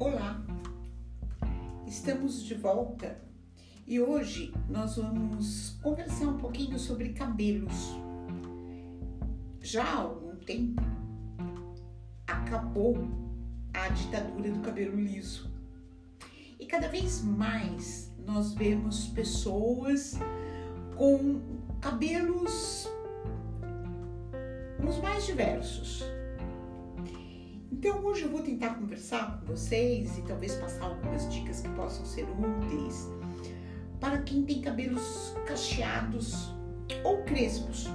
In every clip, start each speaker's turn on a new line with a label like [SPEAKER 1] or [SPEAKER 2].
[SPEAKER 1] Olá, estamos de volta e hoje nós vamos conversar um pouquinho sobre cabelos. Já há algum tempo acabou a ditadura do cabelo liso. E cada vez mais nós vemos pessoas com cabelos os mais diversos então hoje eu vou tentar conversar com vocês e talvez passar algumas dicas que possam ser úteis para quem tem cabelos cacheados ou crespos.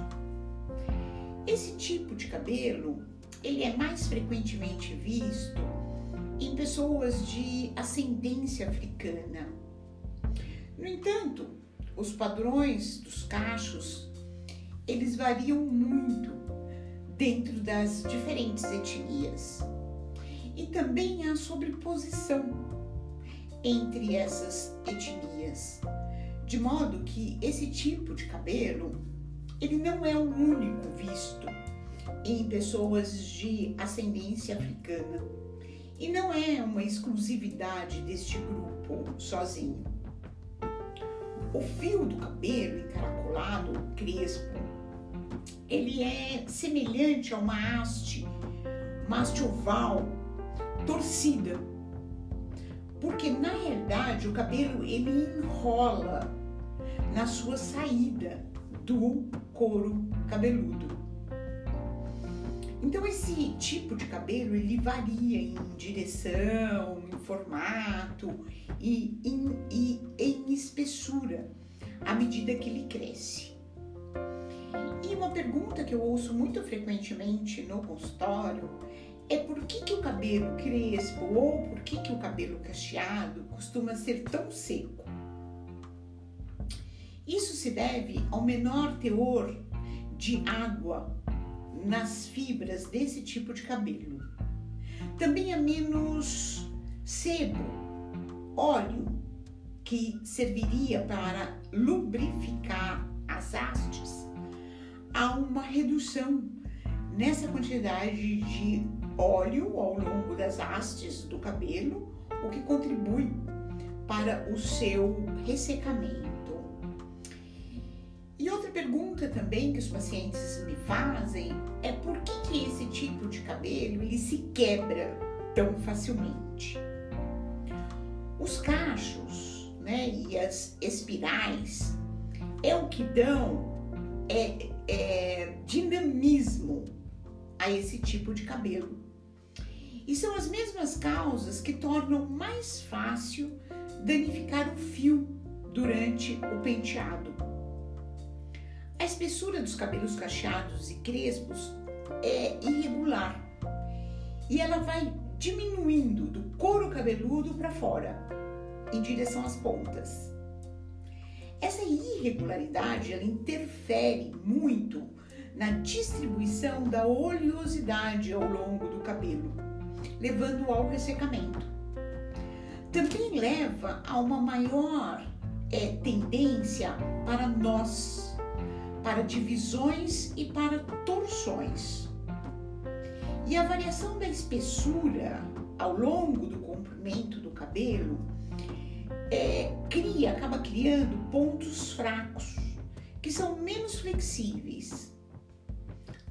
[SPEAKER 1] Esse tipo de cabelo, ele é mais frequentemente visto em pessoas de ascendência africana. No entanto, os padrões dos cachos, eles variam muito dentro das diferentes etnias e também a sobreposição entre essas etnias, de modo que esse tipo de cabelo ele não é o único visto em pessoas de ascendência africana e não é uma exclusividade deste grupo sozinho. O fio do cabelo encaracolado, crespo, ele é semelhante a uma haste, uma haste oval torcida. Porque na realidade o cabelo ele enrola na sua saída do couro cabeludo. Então esse tipo de cabelo ele varia em direção, em formato e em, e em espessura à medida que ele cresce. E uma pergunta que eu ouço muito frequentemente no consultório é por que, que o cabelo crespo ou por que, que o cabelo cacheado costuma ser tão seco. Isso se deve ao menor teor de água nas fibras desse tipo de cabelo. Também há menos sebo, óleo, que serviria para lubrificar as hastes. Há uma redução nessa quantidade de óleo ao longo das hastes do cabelo, o que contribui para o seu ressecamento. E outra pergunta também que os pacientes me fazem é por que, que esse tipo de cabelo ele se quebra tão facilmente? Os cachos né, e as espirais é o que dão é, é, dinamismo a esse tipo de cabelo. E são as mesmas causas que tornam mais fácil danificar o fio durante o penteado. A espessura dos cabelos cacheados e crespos é irregular e ela vai diminuindo do couro cabeludo para fora, em direção às pontas. Essa irregularidade ela interfere muito na distribuição da oleosidade ao longo do cabelo levando ao ressecamento. Também leva a uma maior é, tendência para nós, para divisões e para torções. E a variação da espessura ao longo do comprimento do cabelo é, cria, acaba criando pontos fracos, que são menos flexíveis.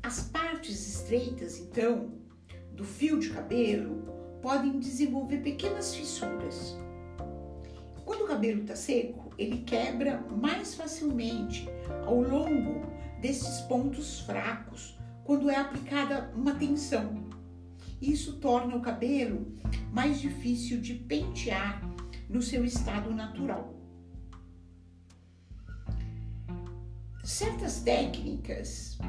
[SPEAKER 1] As partes estreitas, então, do fio de cabelo podem desenvolver pequenas fissuras. Quando o cabelo está seco, ele quebra mais facilmente ao longo desses pontos fracos quando é aplicada uma tensão. Isso torna o cabelo mais difícil de pentear no seu estado natural. Certas técnicas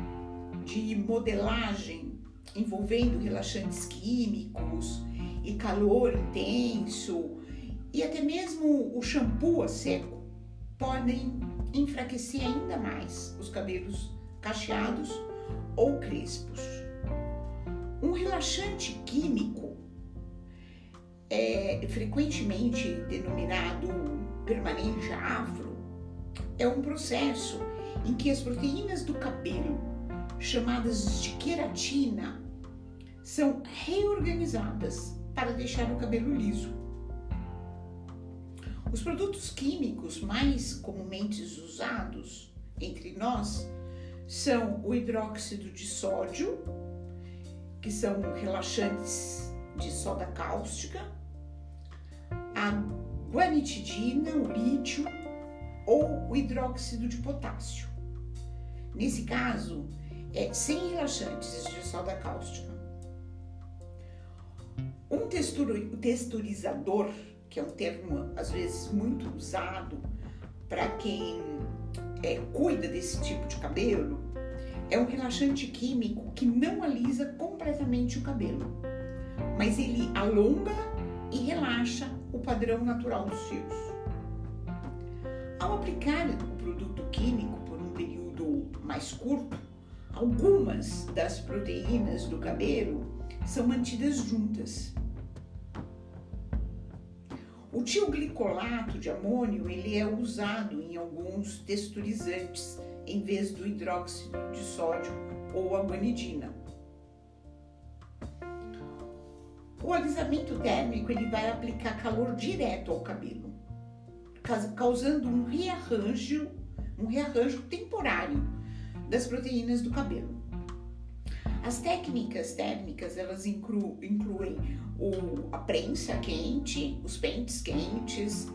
[SPEAKER 1] de modelagem envolvendo relaxantes químicos e calor intenso e até mesmo o shampoo a seco podem enfraquecer ainda mais os cabelos cacheados ou crespos. Um relaxante químico é frequentemente denominado permanente afro é um processo em que as proteínas do cabelo chamadas de queratina são reorganizadas para deixar o cabelo liso. Os produtos químicos mais comumente usados entre nós são o hidróxido de sódio, que são relaxantes de soda cáustica, a guanitidina, o lítio ou o hidróxido de potássio. Nesse caso, é sem relaxantes de soda cáustica. Um texturizador, que é um termo às vezes muito usado para quem é, cuida desse tipo de cabelo, é um relaxante químico que não alisa completamente o cabelo, mas ele alonga e relaxa o padrão natural dos fios. Ao aplicar o produto químico por um período mais curto, algumas das proteínas do cabelo são mantidas juntas. O tioglicolato de amônio ele é usado em alguns texturizantes em vez do hidróxido de sódio ou a guanidina. O alisamento térmico ele vai aplicar calor direto ao cabelo, causando um rearranjo, um rearranjo temporário das proteínas do cabelo. As técnicas térmicas elas inclu, incluem o, a prensa quente, os pentes quentes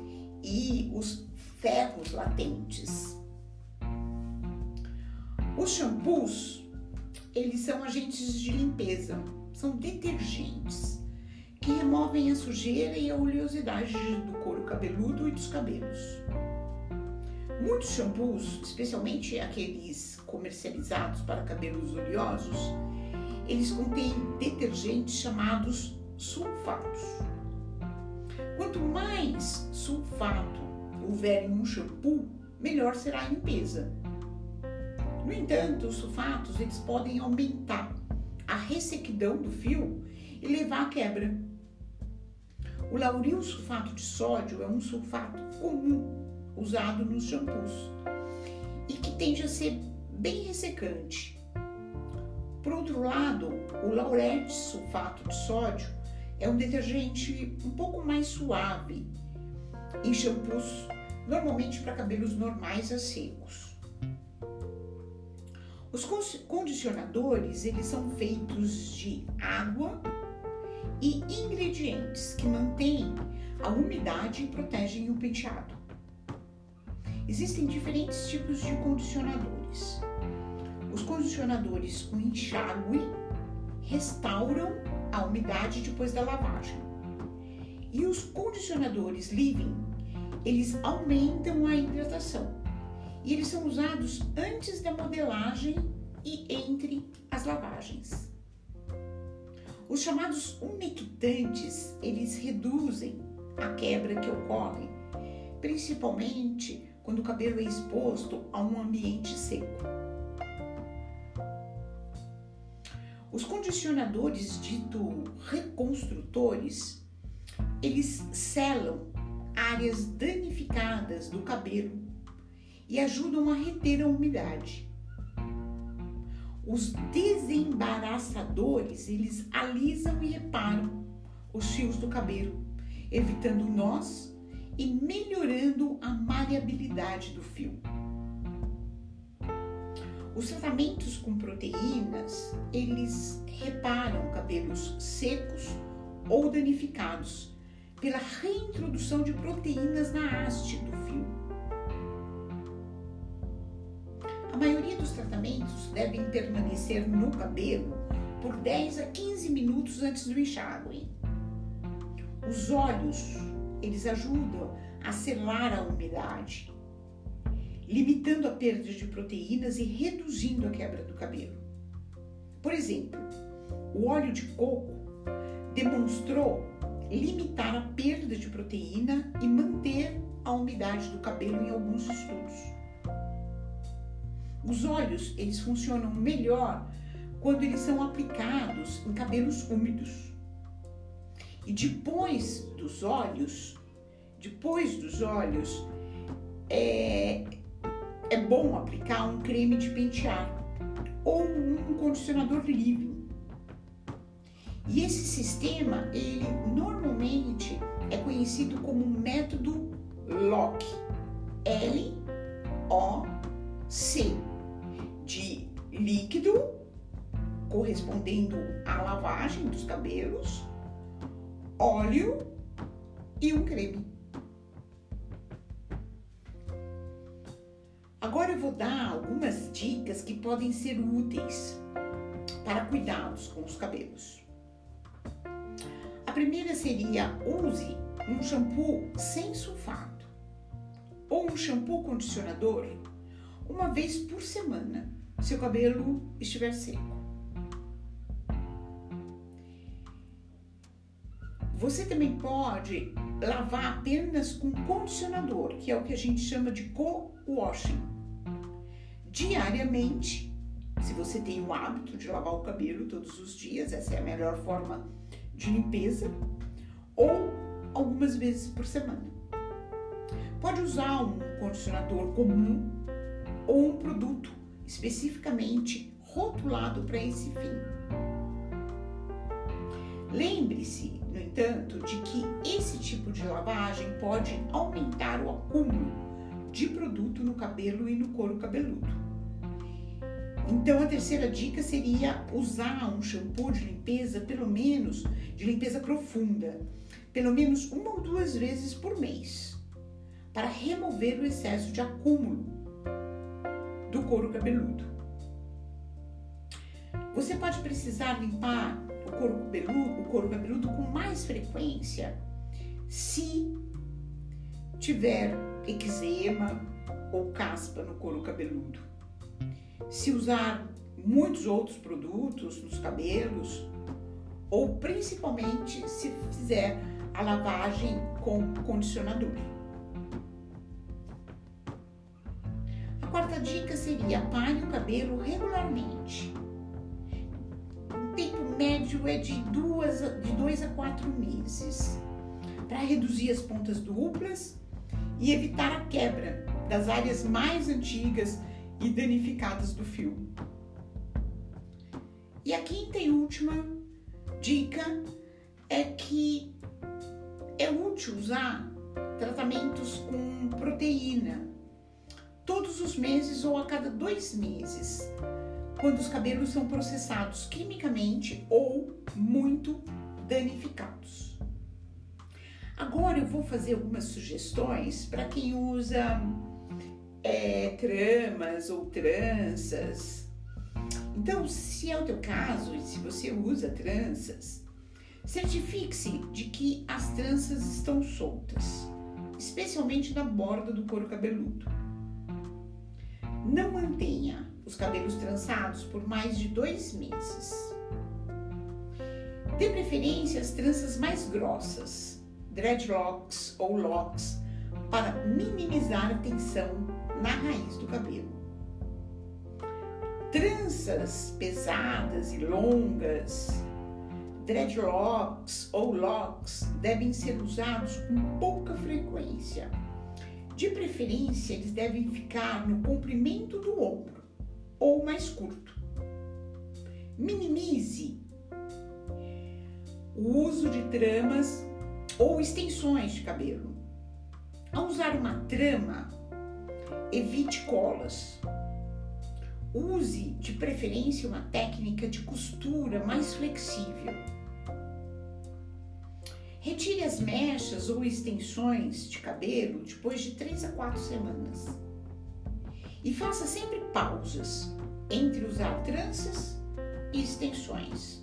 [SPEAKER 1] e os ferros latentes. Os shampoos, eles são agentes de limpeza, são detergentes que removem a sujeira e a oleosidade do couro cabeludo e dos cabelos. Muitos shampoos, especialmente aqueles comercializados para cabelos oleosos, eles contêm detergentes chamados sulfatos. Quanto mais sulfato houver em um shampoo, melhor será a limpeza. No entanto, os sulfatos eles podem aumentar a ressequidão do fio e levar à quebra. O lauril sulfato de sódio é um sulfato comum usado nos shampoos e que tende a ser bem ressecante. Por outro lado, o laurete sulfato de sódio é um detergente um pouco mais suave em shampoos, normalmente para cabelos normais a secos. Os condicionadores, eles são feitos de água e ingredientes que mantêm a umidade e protegem o penteado. Existem diferentes tipos de condicionadores. Os condicionadores com enxágue restauram a umidade depois da lavagem. E os condicionadores living, eles aumentam a hidratação. E eles são usados antes da modelagem e entre as lavagens. Os chamados umectantes, eles reduzem a quebra que ocorre, principalmente quando o cabelo é exposto a um ambiente seco. Os condicionadores dito reconstrutores, eles selam áreas danificadas do cabelo e ajudam a reter a umidade. Os desembaraçadores, eles alisam e reparam os fios do cabelo, evitando nós e melhorando a maleabilidade do fio. Os tratamentos com proteínas, eles reparam cabelos secos ou danificados pela reintrodução de proteínas na haste do fio. A maioria dos tratamentos devem permanecer no cabelo por 10 a 15 minutos antes do enxágue. Os óleos, eles ajudam a selar a umidade limitando a perda de proteínas e reduzindo a quebra do cabelo. Por exemplo, o óleo de coco demonstrou limitar a perda de proteína e manter a umidade do cabelo em alguns estudos. Os óleos, eles funcionam melhor quando eles são aplicados em cabelos úmidos. E depois dos óleos, depois dos óleos, é, é bom aplicar um creme de pentear ou um condicionador livre. E esse sistema, ele normalmente é conhecido como método LOC. L-O-C. De líquido, correspondendo à lavagem dos cabelos, óleo e um creme. Agora eu vou dar algumas dicas que podem ser úteis para cuidados com os cabelos. A primeira seria use um shampoo sem sulfato ou um shampoo condicionador uma vez por semana, se o cabelo estiver seco. Você também pode lavar apenas com condicionador, que é o que a gente chama de co-washing. Diariamente, se você tem o hábito de lavar o cabelo todos os dias, essa é a melhor forma de limpeza, ou algumas vezes por semana. Pode usar um condicionador comum ou um produto especificamente rotulado para esse fim. Lembre-se, no entanto, de que esse tipo de lavagem pode aumentar o acúmulo de produto no cabelo e no couro cabeludo. Então, a terceira dica seria usar um shampoo de limpeza, pelo menos de limpeza profunda, pelo menos uma ou duas vezes por mês, para remover o excesso de acúmulo do couro cabeludo. Você pode precisar limpar o couro cabeludo, o couro cabeludo com mais frequência se tiver eczema ou caspa no couro cabeludo. Se usar muitos outros produtos nos cabelos ou principalmente se fizer a lavagem com condicionador. A quarta dica seria apare o cabelo regularmente médio é de, duas, de dois a quatro meses, para reduzir as pontas duplas e evitar a quebra das áreas mais antigas e danificadas do fio. E a quinta e última dica é que é útil usar tratamentos com proteína todos os meses ou a cada dois meses quando os cabelos são processados quimicamente ou muito danificados. Agora eu vou fazer algumas sugestões para quem usa é, tramas ou tranças. Então, se é o teu caso e se você usa tranças, certifique-se de que as tranças estão soltas, especialmente na borda do couro cabeludo. Não mantenha os cabelos trançados por mais de dois meses. Dê preferência às tranças mais grossas, dreadlocks ou locks, para minimizar a tensão na raiz do cabelo. Tranças pesadas e longas, dreadlocks ou locks devem ser usados com pouca frequência. De preferência, eles devem ficar no comprimento do ombro ou mais curto. Minimize o uso de tramas ou extensões de cabelo. Ao usar uma trama, evite colas. Use de preferência uma técnica de costura mais flexível. Retire as mechas ou extensões de cabelo depois de 3 a 4 semanas. E faça sempre pausas entre usar tranças e extensões.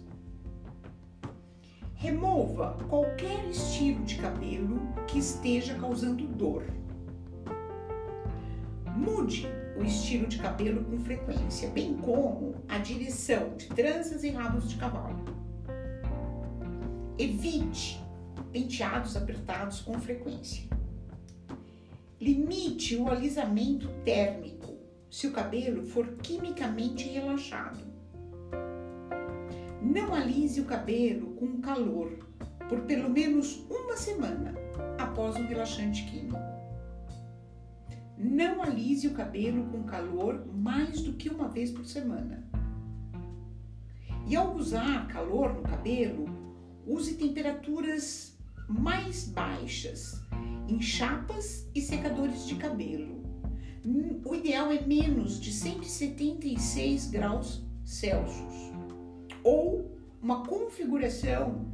[SPEAKER 1] Remova qualquer estilo de cabelo que esteja causando dor. Mude o estilo de cabelo com frequência, bem como a direção de tranças e rabos de cavalo. Evite penteados apertados com frequência. Limite o alisamento térmico se o cabelo for quimicamente relaxado. Não alise o cabelo com calor por pelo menos uma semana após o relaxante químico. Não alise o cabelo com calor mais do que uma vez por semana. E ao usar calor no cabelo, Use temperaturas mais baixas em chapas e secadores de cabelo. O ideal é menos de 176 graus Celsius ou uma configuração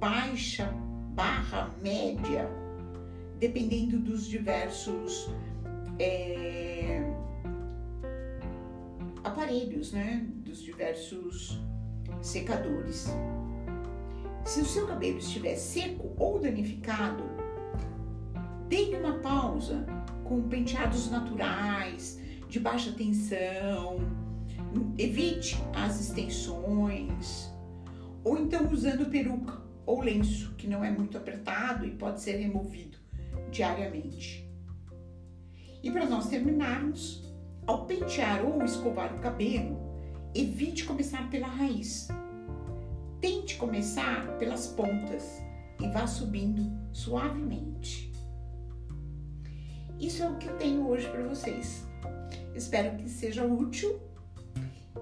[SPEAKER 1] baixa barra média, dependendo dos diversos é, aparelhos, né? Dos diversos secadores. Se o seu cabelo estiver seco ou danificado, dê uma pausa com penteados naturais, de baixa tensão, evite as extensões, ou então usando peruca ou lenço, que não é muito apertado e pode ser removido diariamente. E para nós terminarmos, ao pentear ou escovar o cabelo, evite começar pela raiz Tente começar pelas pontas e vá subindo suavemente. Isso é o que eu tenho hoje para vocês. Espero que seja útil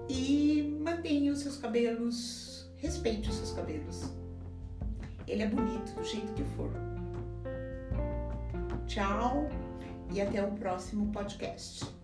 [SPEAKER 1] e mantenha os seus cabelos, respeite os seus cabelos. Ele é bonito do jeito que for. Tchau e até o próximo podcast.